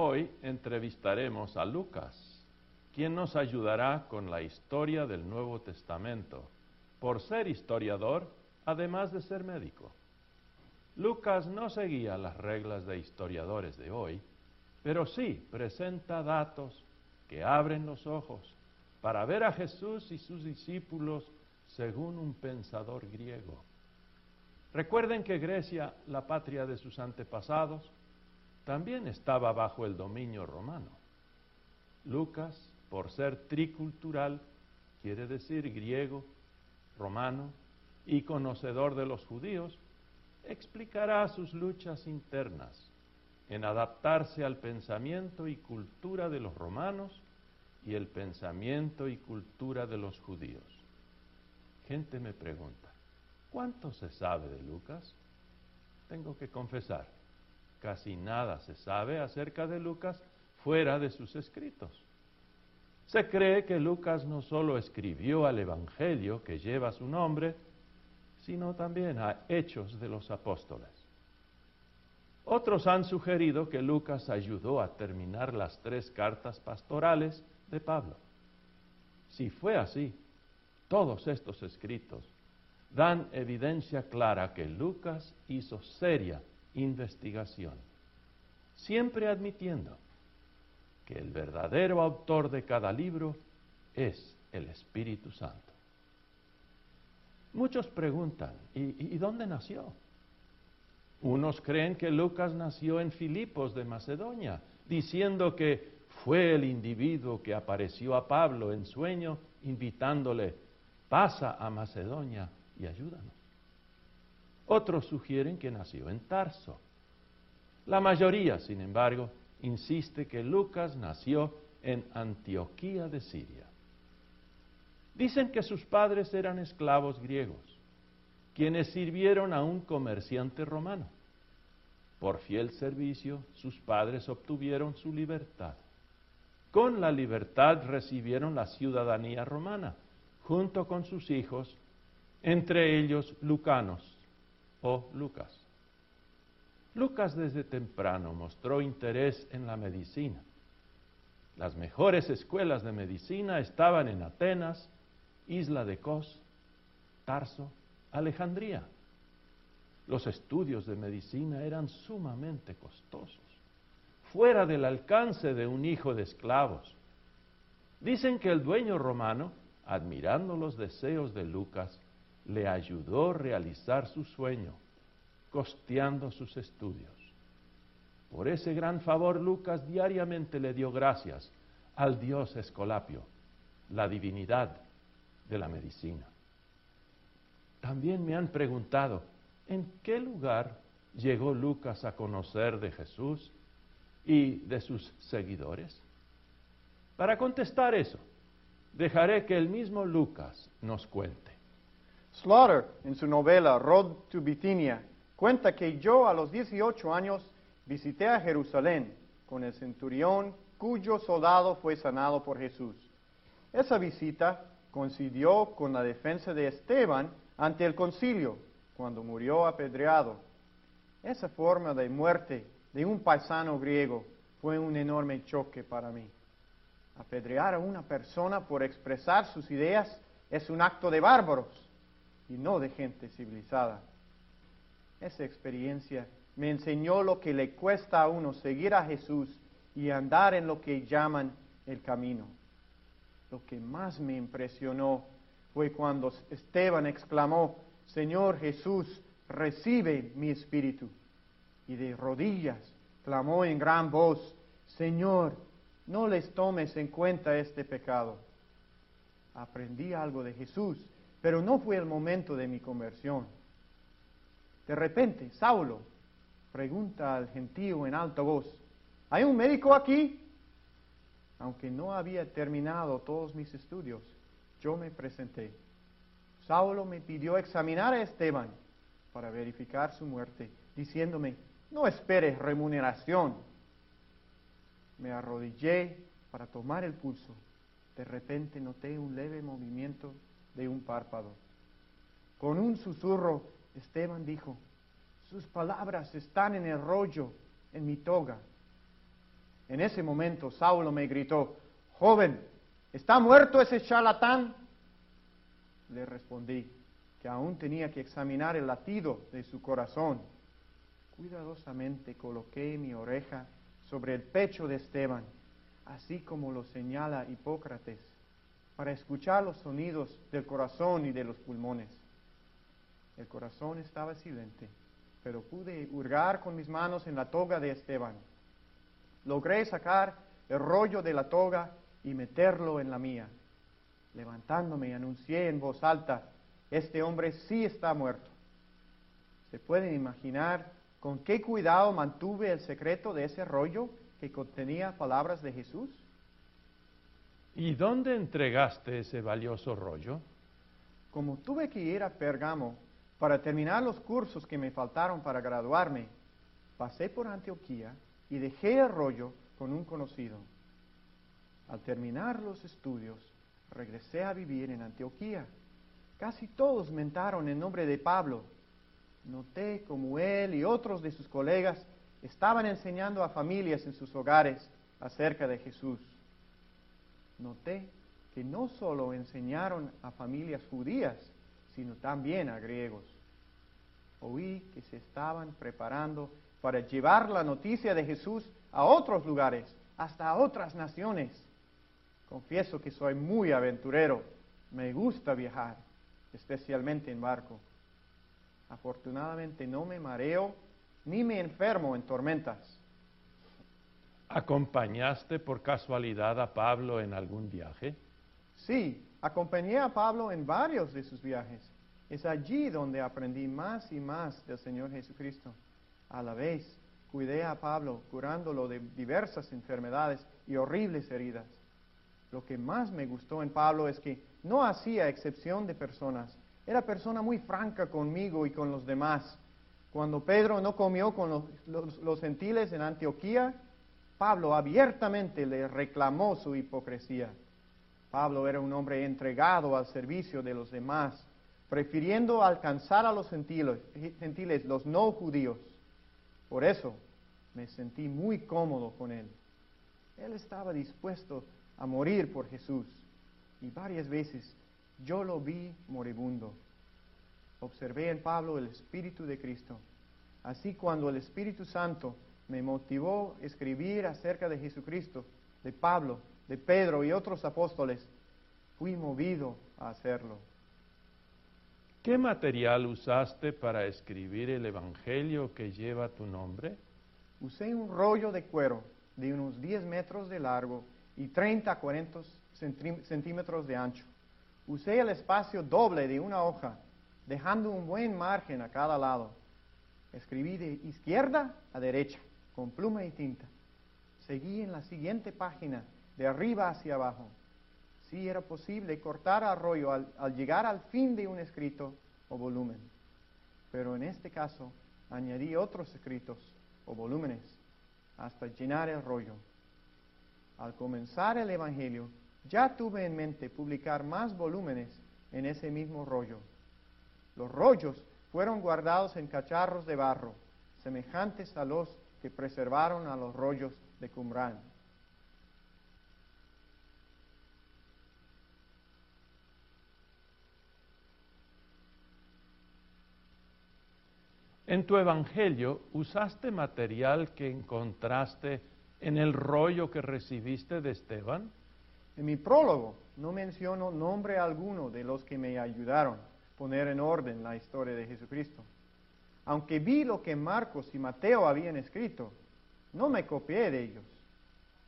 Hoy entrevistaremos a Lucas, quien nos ayudará con la historia del Nuevo Testamento, por ser historiador, además de ser médico. Lucas no seguía las reglas de historiadores de hoy, pero sí presenta datos que abren los ojos para ver a Jesús y sus discípulos según un pensador griego. Recuerden que Grecia, la patria de sus antepasados, también estaba bajo el dominio romano. Lucas, por ser tricultural, quiere decir griego, romano y conocedor de los judíos, explicará sus luchas internas en adaptarse al pensamiento y cultura de los romanos y el pensamiento y cultura de los judíos. Gente me pregunta, ¿cuánto se sabe de Lucas? Tengo que confesar, casi nada se sabe acerca de Lucas fuera de sus escritos. Se cree que Lucas no solo escribió al Evangelio que lleva su nombre, sino también a Hechos de los Apóstoles. Otros han sugerido que Lucas ayudó a terminar las tres cartas pastorales de Pablo. Si fue así, todos estos escritos dan evidencia clara que Lucas hizo seria investigación, siempre admitiendo que el verdadero autor de cada libro es el Espíritu Santo. Muchos preguntan, ¿y, dónde nació? Unos creen que Lucas nació en Filipos de Macedonia, diciendo que fue el individuo que apareció a Pablo en sueño, invitándole, pasa a Macedonia y ayúdanos. Otros sugieren que nació en Tarso. La mayoría, sin embargo, insiste que Lucas nació en Antioquía de Siria. Dicen que sus padres eran esclavos griegos, quienes sirvieron a un comerciante romano. Por fiel servicio, sus padres obtuvieron su libertad. Con la libertad recibieron la ciudadanía romana, junto con sus hijos, entre ellos Lucanos o Lucas. Lucas desde temprano mostró interés en la medicina. Las mejores escuelas de medicina estaban en Atenas, Isla de Cos, Tarso, Alejandría. Los estudios de medicina eran sumamente costosos, fuera del alcance de un hijo de esclavos. Dicen que el dueño romano, admirando los deseos de Lucas, le ayudó a realizar su sueño, costeando sus estudios. Por ese gran favor Lucas diariamente le dio gracias al dios Escolapio, la divinidad de la medicina. También me han preguntado, ¿en qué lugar llegó Lucas a conocer de Jesús y de sus seguidores? Para contestar eso, dejaré que el mismo Lucas nos cuente. Slaughter, en su novela Road to Bithynia, cuenta que yo a los 18 años visité a Jerusalén con el centurión cuyo soldado fue sanado por Jesús. Esa visita coincidió con la defensa de Esteban ante el concilio, cuando murió apedreado. Esa forma de muerte de un paisano griego fue un enorme choque para mí. Apedrear a una persona por expresar sus ideas es un acto de bárbaros y no de gente civilizada. Esa experiencia me enseñó lo que le cuesta a uno seguir a Jesús y andar en lo que llaman el camino. Lo que más me impresionó fue cuando Esteban exclamó, Señor Jesús, recibe mi espíritu. Y de rodillas clamó en gran voz, Señor, no les tomes en cuenta este pecado. Aprendí algo de Jesús pero no fue el momento de mi conversión. De repente, Saulo pregunta al gentío en alta voz, ¿hay un médico aquí? Aunque no había terminado todos mis estudios, yo me presenté. Saulo me pidió examinar a Esteban para verificar su muerte, diciéndome, no esperes remuneración. Me arrodillé para tomar el pulso. De repente noté un leve movimiento de un párpado. Con un susurro, Esteban dijo, sus palabras están en el rollo, en mi toga. En ese momento Saulo me gritó, joven, ¿está muerto ese charlatán? Le respondí que aún tenía que examinar el latido de su corazón. Cuidadosamente coloqué mi oreja sobre el pecho de Esteban, así como lo señala Hipócrates, para escuchar los sonidos del corazón y de los pulmones. El corazón estaba silente, pero pude hurgar con mis manos en la toga de Esteban. Logré sacar el rollo de la toga y meterlo en la mía. Levantándome, anuncié en voz alta, este hombre sí está muerto. ¿Se pueden imaginar con qué cuidado mantuve el secreto de ese rollo que contenía palabras de Jesús? ¿Y dónde entregaste ese valioso rollo? Como tuve que ir a Pergamo para terminar los cursos que me faltaron para graduarme, pasé por Antioquía y dejé el rollo con un conocido. Al terminar los estudios, regresé a vivir en Antioquía. Casi todos mentaron en nombre de Pablo. Noté como él y otros de sus colegas estaban enseñando a familias en sus hogares acerca de Jesús. Noté que no solo enseñaron a familias judías, sino también a griegos. Oí que se estaban preparando para llevar la noticia de Jesús a otros lugares, hasta a otras naciones. Confieso que soy muy aventurero, me gusta viajar, especialmente en barco. Afortunadamente no me mareo ni me enfermo en tormentas. ¿Acompañaste por casualidad a Pablo en algún viaje? Sí, acompañé a Pablo en varios de sus viajes. Es allí donde aprendí más y más del Señor Jesucristo. A la vez, cuidé a Pablo curándolo de diversas enfermedades y horribles heridas. Lo que más me gustó en Pablo es que no hacía excepción de personas. Era persona muy franca conmigo y con los demás. Cuando Pedro no comió con los, gentiles en Antioquía, Pablo abiertamente le reclamó su hipocresía. Pablo era un hombre entregado al servicio de los demás, prefiriendo alcanzar a los gentiles, gentiles, los no judíos. Por eso me sentí muy cómodo con él. Él estaba dispuesto a morir por Jesús y varias veces yo lo vi moribundo. Observé en Pablo el Espíritu de Cristo. Así cuando el Espíritu Santo me motivó a escribir acerca de Jesucristo, de Pablo, de Pedro y otros apóstoles, fui movido a hacerlo. ¿Qué material usaste para escribir el Evangelio que lleva tu nombre? Usé un rollo de cuero de unos 10 metros de largo y 30 a 40 centímetros de ancho. Usé el espacio doble de una hoja, dejando un buen margen a cada lado. Escribí de izquierda a derecha, con pluma y tinta. Seguí en la siguiente página, de arriba hacia abajo. Si era posible cortar rollo al, al llegar al fin de un escrito o volumen. Pero en este caso añadí otros escritos o volúmenes hasta llenar el rollo. Al comenzar el Evangelio, ya tuve en mente publicar más volúmenes en ese mismo rollo. Los rollos fueron guardados en cacharros de barro, semejantes a los que preservaron a los rollos de Qumran. En tu Evangelio usaste material que encontraste en el rollo que recibiste de Esteban. En mi prólogo no menciono nombre alguno de los que me ayudaron a poner en orden la historia de Jesucristo. Aunque vi lo que Marcos y Mateo habían escrito, no me copié de ellos.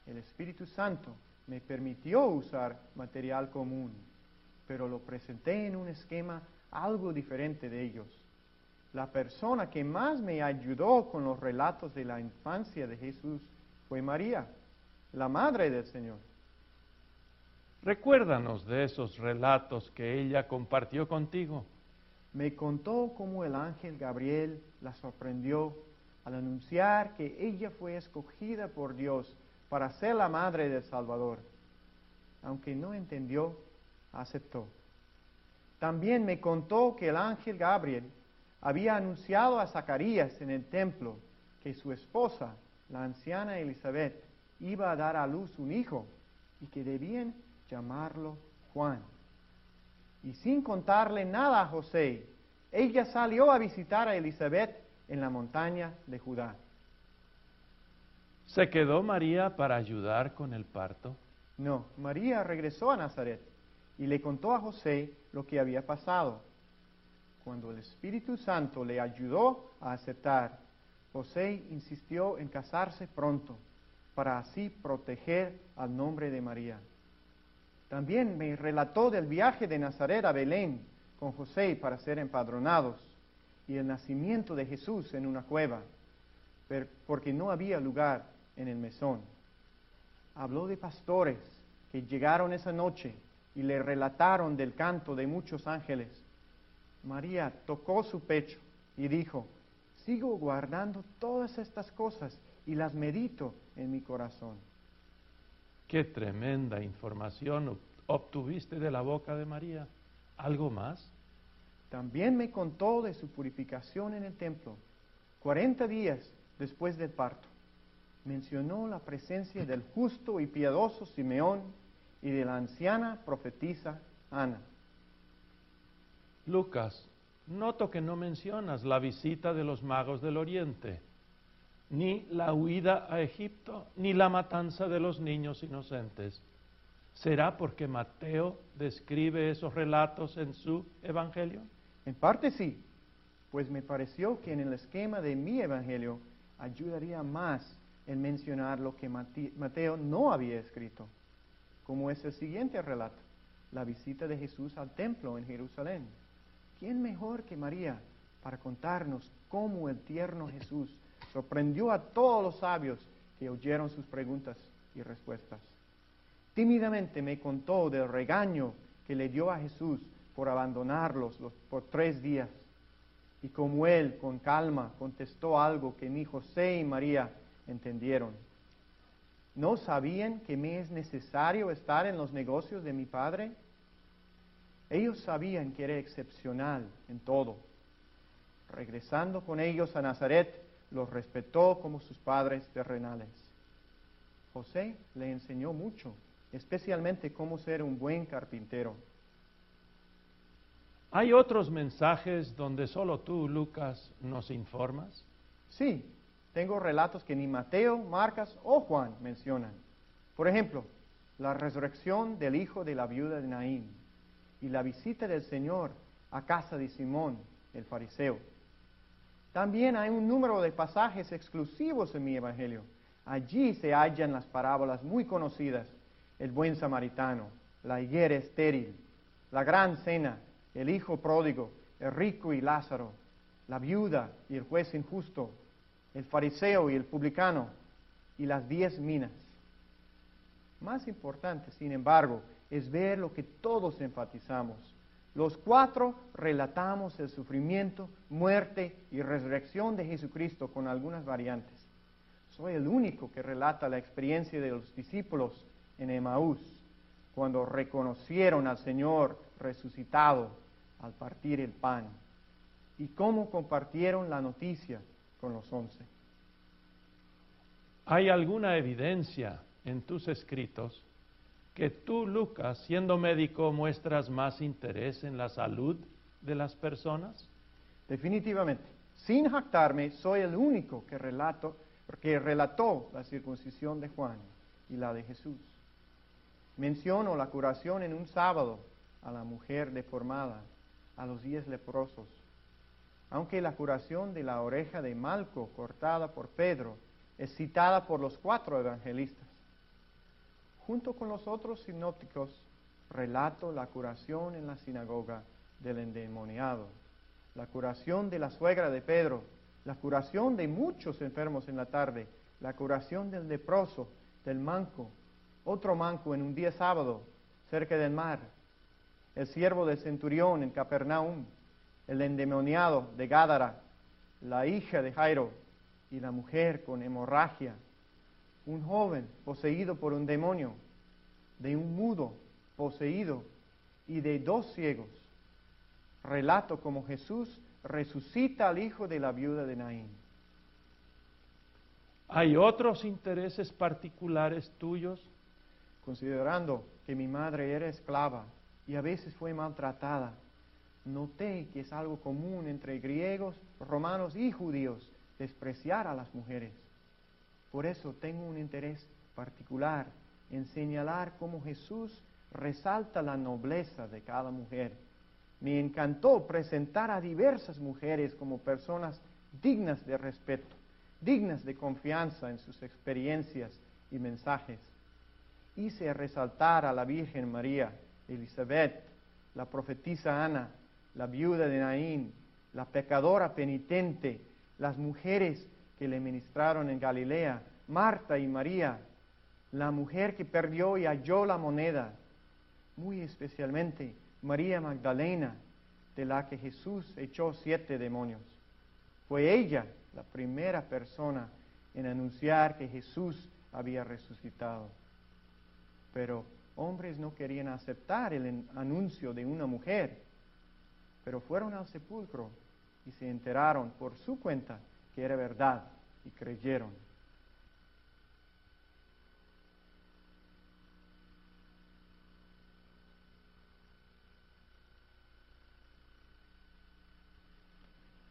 El Espíritu Santo me permitió usar material común, pero lo presenté en un esquema algo diferente de ellos la persona que más me ayudó con los relatos de la infancia de Jesús fue María, la madre del Señor. Recuérdanos de esos relatos que ella compartió contigo. Me contó cómo el ángel Gabriel la sorprendió al anunciar que ella fue escogida por Dios para ser la madre del Salvador. Aunque no entendió, aceptó. También me contó que el ángel Gabriel había anunciado a Zacarías en el templo que su esposa, la anciana Elizabeth, iba a dar a luz un hijo y que debían llamarlo Juan. Y sin contarle nada a José, ella salió a visitar a Elizabeth en la montaña de Judá. ¿Se quedó María para ayudar con el parto? No, María regresó a Nazaret y le contó a José lo que había pasado. Cuando el Espíritu Santo le ayudó a aceptar, José insistió en casarse pronto para así proteger al nombre de María. También me relató del viaje de Nazaret a Belén con José para ser empadronados y el nacimiento de Jesús en una cueva, porque no había lugar en el mesón. Habló de pastores que llegaron esa noche y le relataron del canto de muchos ángeles. María tocó su pecho y dijo, sigo guardando todas estas cosas y las medito en mi corazón. Qué tremenda información obtuviste de la boca de María. ¿Algo más? También me contó de su purificación en el templo, 40 días después del parto. Mencionó la presencia del justo y piadoso Simeón y de la anciana profetisa Ana. Lucas, noto que no mencionas la visita de los magos del Oriente ni la huida a Egipto, ni la matanza de los niños inocentes. ¿Será porque Mateo describe esos relatos en su evangelio? En parte sí, pues me pareció que en el esquema de mi evangelio ayudaría más en mencionar lo que Mateo no había escrito, como es el siguiente relato, la visita de Jesús al templo en Jerusalén. ¿Quién mejor que María para contarnos cómo el tierno Jesús sorprendió a todos los sabios que oyeron sus preguntas y respuestas. Tímidamente me contó del regaño que le dio a Jesús por abandonarlos por tres días. Y como él, con calma, contestó algo que ni José y María entendieron. ¿No sabían que me es necesario estar en los negocios de mi padre? Ellos sabían que era excepcional en todo. Regresando con ellos a Nazaret, los respetó como sus padres terrenales. José le enseñó mucho, especialmente cómo ser un buen carpintero. ¿Hay otros mensajes donde solo tú, Lucas, nos informas? Sí, tengo relatos que ni Mateo, Marcas o Juan mencionan. Por ejemplo, la resurrección del hijo de la viuda de Naín y la visita del Señor a casa de Simón, el fariseo. También hay un número de pasajes exclusivos en mi Evangelio. Allí se hallan las parábolas muy conocidas, el buen samaritano, la higuera estéril, la gran cena, el hijo pródigo, el rico y Lázaro, la viuda y el juez injusto, el fariseo y el publicano, y las diez minas. Más importante, sin embargo, es ver lo que todos enfatizamos, los cuatro relatamos el sufrimiento, muerte y resurrección de Jesucristo con algunas variantes. Soy el único que relata la experiencia de los discípulos en Emaús, cuando reconocieron al Señor resucitado al partir el pan, y cómo compartieron la noticia con los once. ¿Hay alguna evidencia en tus escritos que tú, Lucas, siendo médico, muestras más interés en la salud de las personas? Definitivamente. Sin jactarme, soy el único que, relato, que relató la circuncisión de Juan y la de Jesús. Menciono la curación en un sábado a la mujer deformada, a los diez leprosos. Aunque la curación de la oreja de Malco cortada por Pedro es citada por los cuatro evangelistas junto con los otros sinópticos, relato la curación en la sinagoga del endemoniado, la curación de la suegra de Pedro, la curación de muchos enfermos en la tarde, la curación del leproso, del manco, otro manco en un día sábado cerca del mar, el siervo del centurión en Capernaum, el endemoniado de Gádara, la hija de Jairo y la mujer con hemorragia un joven poseído por un demonio, de un mudo poseído y de dos ciegos. Relato como Jesús resucita al hijo de la viuda de Naín. ¿Hay otros intereses particulares tuyos? Considerando que mi madre era esclava y a veces fue maltratada, noté que es algo común entre griegos, romanos y judíos despreciar a las mujeres. Por eso tengo un interés particular en señalar cómo Jesús resalta la nobleza de cada mujer. Me encantó presentar a diversas mujeres como personas dignas de respeto, dignas de confianza en sus experiencias y mensajes. Hice resaltar a la Virgen María, Elizabeth, la profetisa Ana, la viuda de Naín, la pecadora penitente, las mujeres que le ministraron en Galilea, Marta y María, la mujer que perdió y halló la moneda, muy especialmente María Magdalena, de la que Jesús echó siete demonios. Fue ella la primera persona en anunciar que Jesús había resucitado. Pero hombres no querían aceptar el anuncio de una mujer, pero fueron al sepulcro y se enteraron por su cuenta que era verdad y creyeron.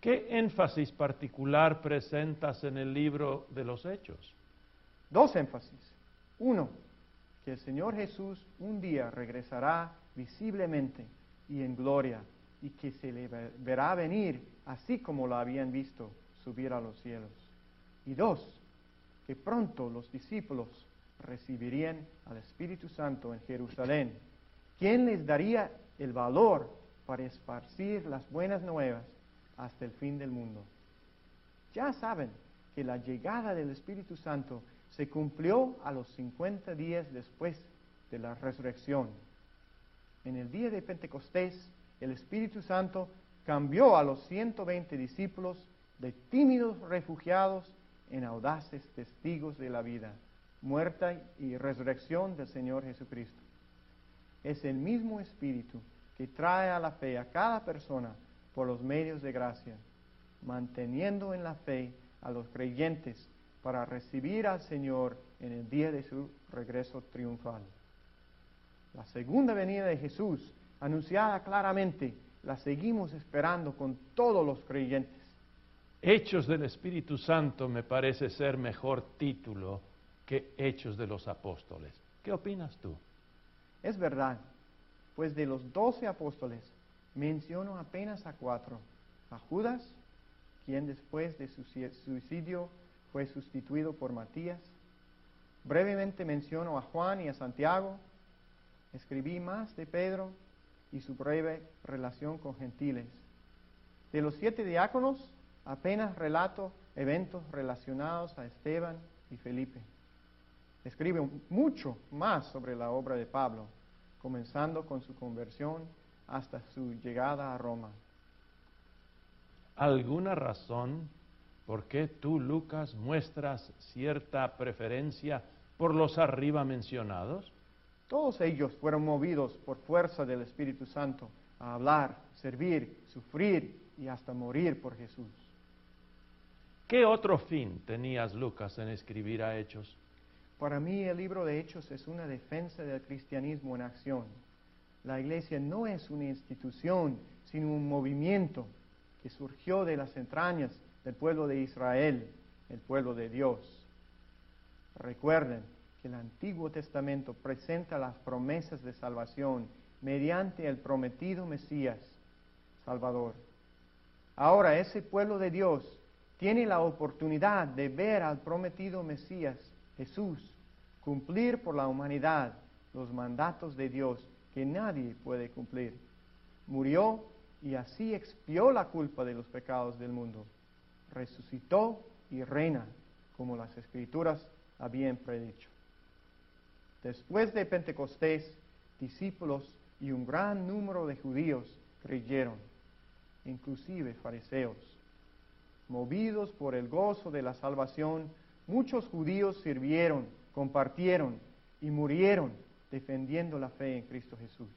¿Qué énfasis particular presentas en el libro de los Hechos? Dos énfasis. Uno, que el Señor Jesús un día regresará visiblemente y en gloria y que se le verá venir así como lo habían visto subir a los cielos. Y dos, que pronto los discípulos recibirían al Espíritu Santo en Jerusalén, quien les daría el valor para esparcir las buenas nuevas hasta el fin del mundo. Ya saben que la llegada del Espíritu Santo se cumplió a los 50 días después de la resurrección. En el día de Pentecostés, el Espíritu Santo cambió a los 120 discípulos de tímidos refugiados en audaces testigos de la vida, muerta y resurrección del Señor Jesucristo. Es el mismo Espíritu que trae a la fe a cada persona por los medios de gracia, manteniendo en la fe a los creyentes para recibir al Señor en el día de su regreso triunfal. La segunda venida de Jesús, anunciada claramente, la seguimos esperando con todos los creyentes. Hechos del Espíritu Santo me parece ser mejor título que Hechos de los Apóstoles. ¿Qué opinas tú? Es verdad, pues de los doce apóstoles menciono apenas a cuatro. A Judas, quien después de su suicidio fue sustituido por Matías. Brevemente menciono a Juan y a Santiago. Escribí más de Pedro y su breve relación con gentiles. De los siete diáconos, apenas relato eventos relacionados a Esteban y Felipe. Escribe mucho más sobre la obra de Pablo, comenzando con su conversión hasta su llegada a Roma. ¿Alguna razón por qué tú, Lucas, muestras cierta preferencia por los arriba mencionados? Todos ellos fueron movidos por fuerza del Espíritu Santo a hablar, servir, sufrir y hasta morir por Jesús. ¿Qué otro fin tenías, Lucas, en escribir a Hechos? Para mí el libro de Hechos es una defensa del cristianismo en acción. La iglesia no es una institución, sino un movimiento que surgió de las entrañas del pueblo de Israel, el pueblo de Dios. Recuerden que el Antiguo Testamento presenta las promesas de salvación mediante el prometido Mesías, Salvador. Ahora ese pueblo de Dios tiene la oportunidad de ver al prometido Mesías, Jesús, cumplir por la humanidad los mandatos de Dios que nadie puede cumplir. Murió y así expió la culpa de los pecados del mundo. Resucitó y reina, como las escrituras habían predicho. Después de Pentecostés, discípulos y un gran número de judíos creyeron, inclusive fariseos. Movidos por el gozo de la salvación, muchos judíos sirvieron, compartieron y murieron defendiendo la fe en Cristo Jesús.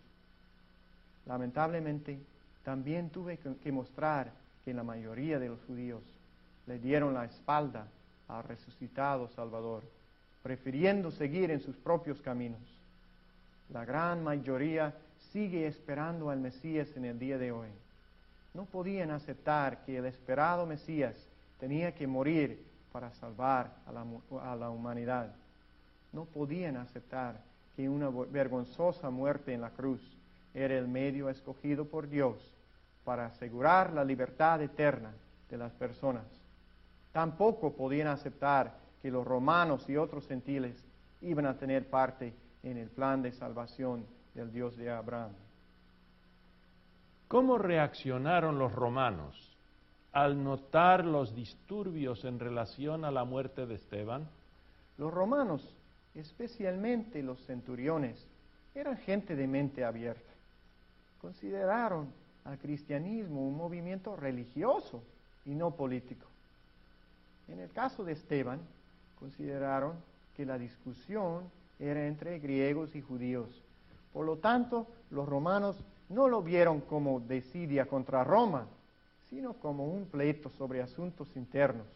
Lamentablemente, también tuve que mostrar que la mayoría de los judíos le dieron la espalda al resucitado Salvador, prefiriendo seguir en sus propios caminos. La gran mayoría sigue esperando al Mesías en el día de hoy. No podían aceptar que el esperado Mesías tenía que morir para salvar a la, a la humanidad. No podían aceptar que una vergonzosa muerte en la cruz era el medio escogido por Dios para asegurar la libertad eterna de las personas. Tampoco podían aceptar que los romanos y otros gentiles iban a tener parte en el plan de salvación del Dios de Abraham. ¿Cómo reaccionaron los romanos al notar los disturbios en relación a la muerte de Esteban? Los romanos, especialmente los centuriones, eran gente de mente abierta. Consideraron al cristianismo un movimiento religioso y no político. En el caso de Esteban, consideraron que la discusión era entre griegos y judíos. Por lo tanto, los romanos no lo vieron como desidia contra Roma, sino como un pleito sobre asuntos internos.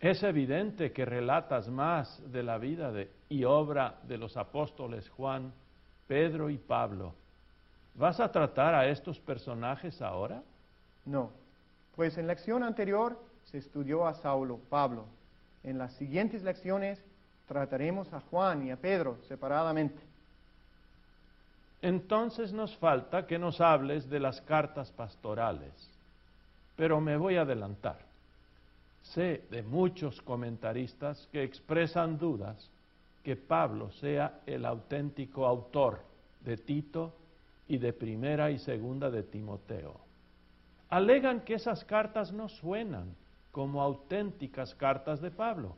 Es evidente que relatas más de la vida de, y obra de los apóstoles Juan, Pedro y Pablo. ¿Vas a tratar a estos personajes ahora? No, pues en la lección anterior se estudió a Saulo, Pablo. En las siguientes lecciones trataremos a Juan y a Pedro separadamente. Entonces nos falta que nos hables de las cartas pastorales, pero me voy a adelantar. Sé de muchos comentaristas que expresan dudas que Pablo sea el auténtico autor de Tito y de primera y segunda de Timoteo. Alegan que esas cartas no suenan como auténticas cartas de Pablo,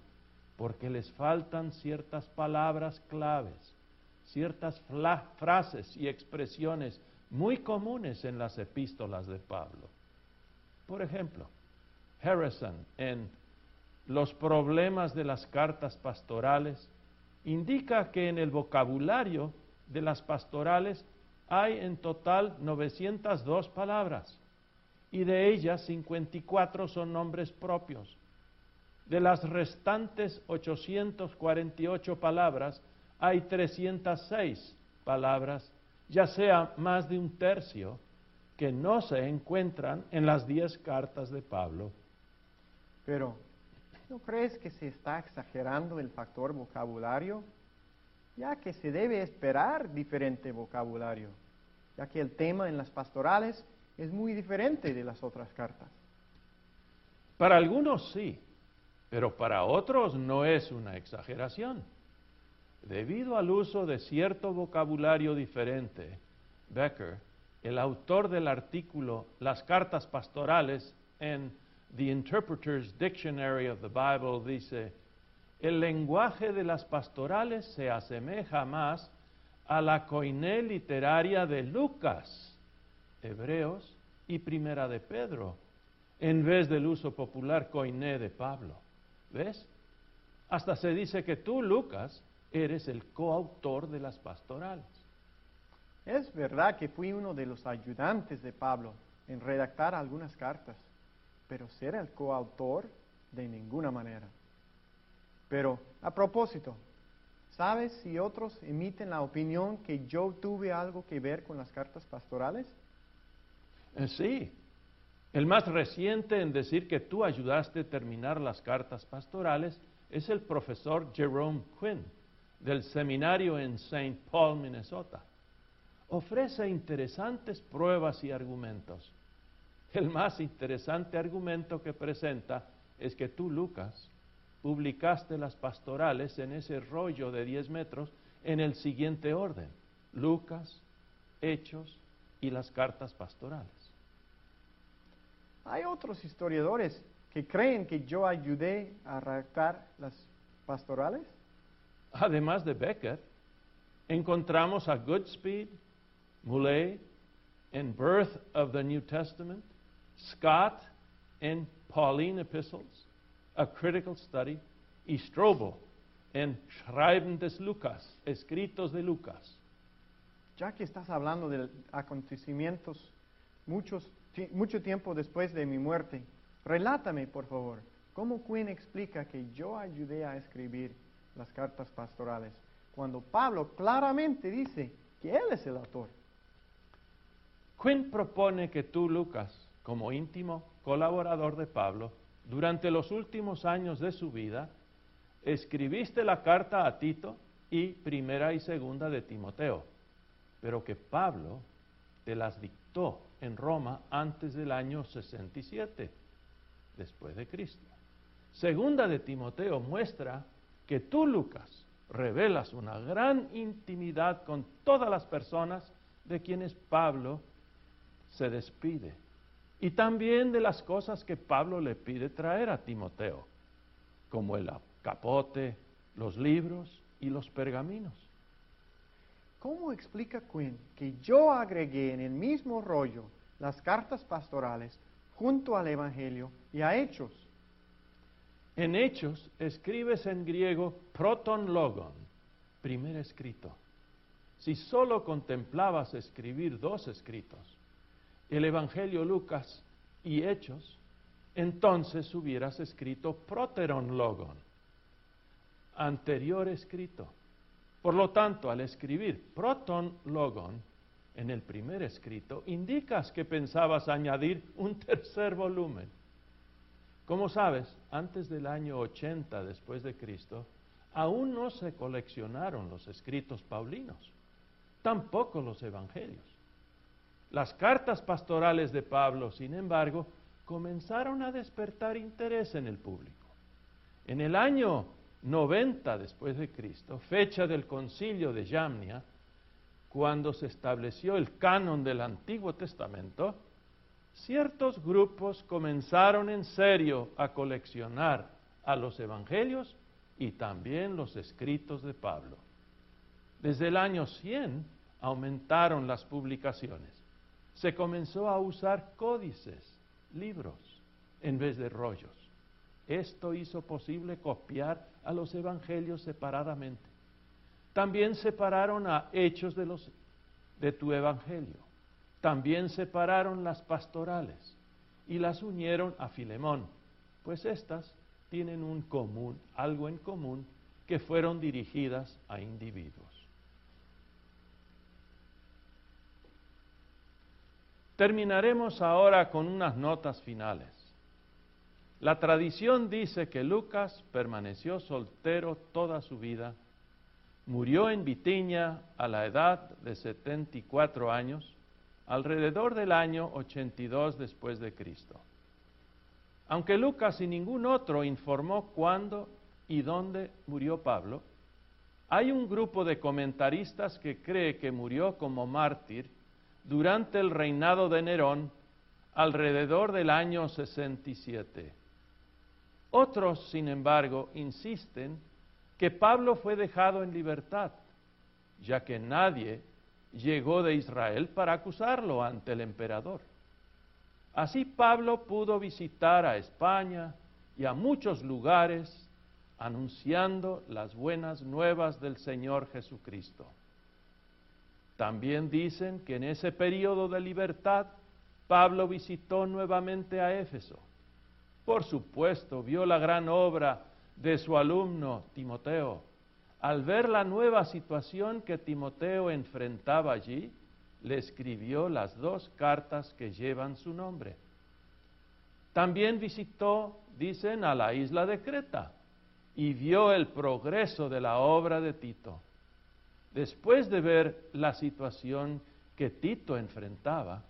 porque les faltan ciertas palabras claves ciertas frases y expresiones muy comunes en las epístolas de Pablo. Por ejemplo, Harrison en Los problemas de las cartas pastorales indica que en el vocabulario de las pastorales hay en total 902 palabras y de ellas 54 son nombres propios. De las restantes 848 palabras, hay 306 palabras, ya sea más de un tercio, que no se encuentran en las 10 cartas de Pablo. Pero, ¿no crees que se está exagerando el factor vocabulario? Ya que se debe esperar diferente vocabulario, ya que el tema en las pastorales es muy diferente de las otras cartas. Para algunos sí, pero para otros no es una exageración. Debido al uso de cierto vocabulario diferente, Becker, el autor del artículo Las cartas pastorales en The Interpreter's Dictionary of the Bible, dice, el lenguaje de las pastorales se asemeja más a la coiné literaria de Lucas, Hebreos y Primera de Pedro, en vez del uso popular coiné de Pablo. ¿Ves? Hasta se dice que tú, Lucas, eres el coautor de las pastorales. Es verdad que fui uno de los ayudantes de Pablo en redactar algunas cartas, pero ser el coautor de ninguna manera. Pero a propósito, ¿sabes si otros emiten la opinión que yo tuve algo que ver con las cartas pastorales? Eh, sí. El más reciente en decir que tú ayudaste a terminar las cartas pastorales es el profesor Jerome Quinn del seminario en St. Paul, Minnesota. Ofrece interesantes pruebas y argumentos. El más interesante argumento que presenta es que tú, Lucas, publicaste las pastorales en ese rollo de 10 metros en el siguiente orden. Lucas, Hechos y las cartas pastorales. Hay otros historiadores que creen que yo ayudé a redactar las pastorales. Además de Becker, encontramos a Goodspeed, Moulet, en Birth of the New Testament, Scott en Pauline Epistles, A Critical Study, y Strobel en Schreiben des Lucas, Escritos de Lucas. Ya que estás hablando de acontecimientos muchos, mucho tiempo después de mi muerte, relátame, por favor, ¿Cómo Quinn explica que yo ayudé a escribir las cartas pastorales cuando Pablo claramente dice que él es el autor? Quinn propone que tú, Lucas, como íntimo colaborador de Pablo, durante los últimos años de su vida, escribiste la carta a Tito y primera y segunda de Timoteo, pero que Pablo te las dictó en Roma antes del año 67, después de Cristo. Segunda de Timoteo muestra que tú, Lucas, revelas una gran intimidad con todas las personas de quienes Pablo se despide y también de las cosas que Pablo le pide traer a Timoteo, como el capote, los libros y los pergaminos. ¿Cómo explica Quinn que yo agregué en el mismo rollo las cartas pastorales junto al Evangelio y a Hechos? En Hechos escribes en griego proton logon, primer escrito. Si solo contemplabas escribir dos escritos, el Evangelio Lucas y Hechos, entonces hubieras escrito proteron logon, anterior escrito. Por lo tanto, al escribir proton logon en el primer escrito, indicas que pensabas añadir un tercer volumen. Como sabes, antes del año 80 después de Cristo, aún no se coleccionaron los escritos paulinos, tampoco los evangelios. Las cartas pastorales de Pablo, sin embargo, comenzaron a despertar interés en el público. En el año 90 después de Cristo, fecha del concilio de Yamnia, cuando se estableció el canon del Antiguo Testamento, ciertos grupos comenzaron en serio a coleccionar a los evangelios y también los escritos de Pablo. Desde el año 100 aumentaron las publicaciones se comenzó a usar códices, libros, en vez de rollos. Esto hizo posible copiar a los evangelios separadamente. También separaron a hechos de, de tu evangelio. También separaron las pastorales y las unieron a Filemón, pues estas tienen un común, algo en común, que fueron dirigidas a individuos. Terminaremos ahora con unas notas finales. La tradición dice que Lucas permaneció soltero toda su vida, murió en Bitiña a la edad de 74 años, alrededor del año 82 después de Cristo. Aunque Lucas y ningún otro informó cuándo y dónde murió Pablo, hay un grupo de comentaristas que cree que murió como mártir durante el reinado de Nerón alrededor del año 67. Otros, sin embargo, insisten que Pablo fue dejado en libertad, ya que nadie llegó de Israel para acusarlo ante el emperador. Así Pablo pudo visitar a España y a muchos lugares anunciando las buenas nuevas del Señor Jesucristo. También dicen que en ese periodo de libertad Pablo visitó nuevamente a Éfeso. Por supuesto, vio la gran obra de su alumno Timoteo. Al ver la nueva situación que Timoteo enfrentaba allí, le escribió las dos cartas que llevan su nombre. También visitó, dicen, a la isla de Creta y vio el progreso de la obra de Tito. Después de ver la situación que Tito enfrentaba,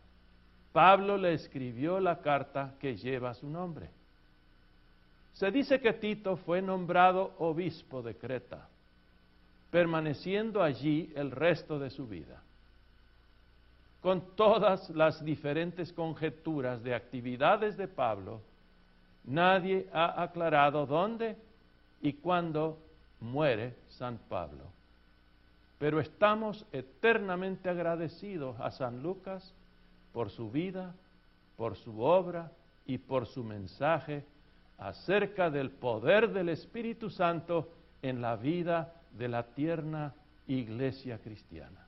Pablo le escribió la carta que lleva su nombre. Se dice que Tito fue nombrado obispo de Creta, permaneciendo allí el resto de su vida. Con todas las diferentes conjeturas de actividades de Pablo, nadie ha aclarado dónde y cuándo muere San Pablo. Pero estamos eternamente agradecidos a San Lucas por su vida, por su obra y por su mensaje acerca del poder del Espíritu Santo en la vida de la tierna iglesia cristiana.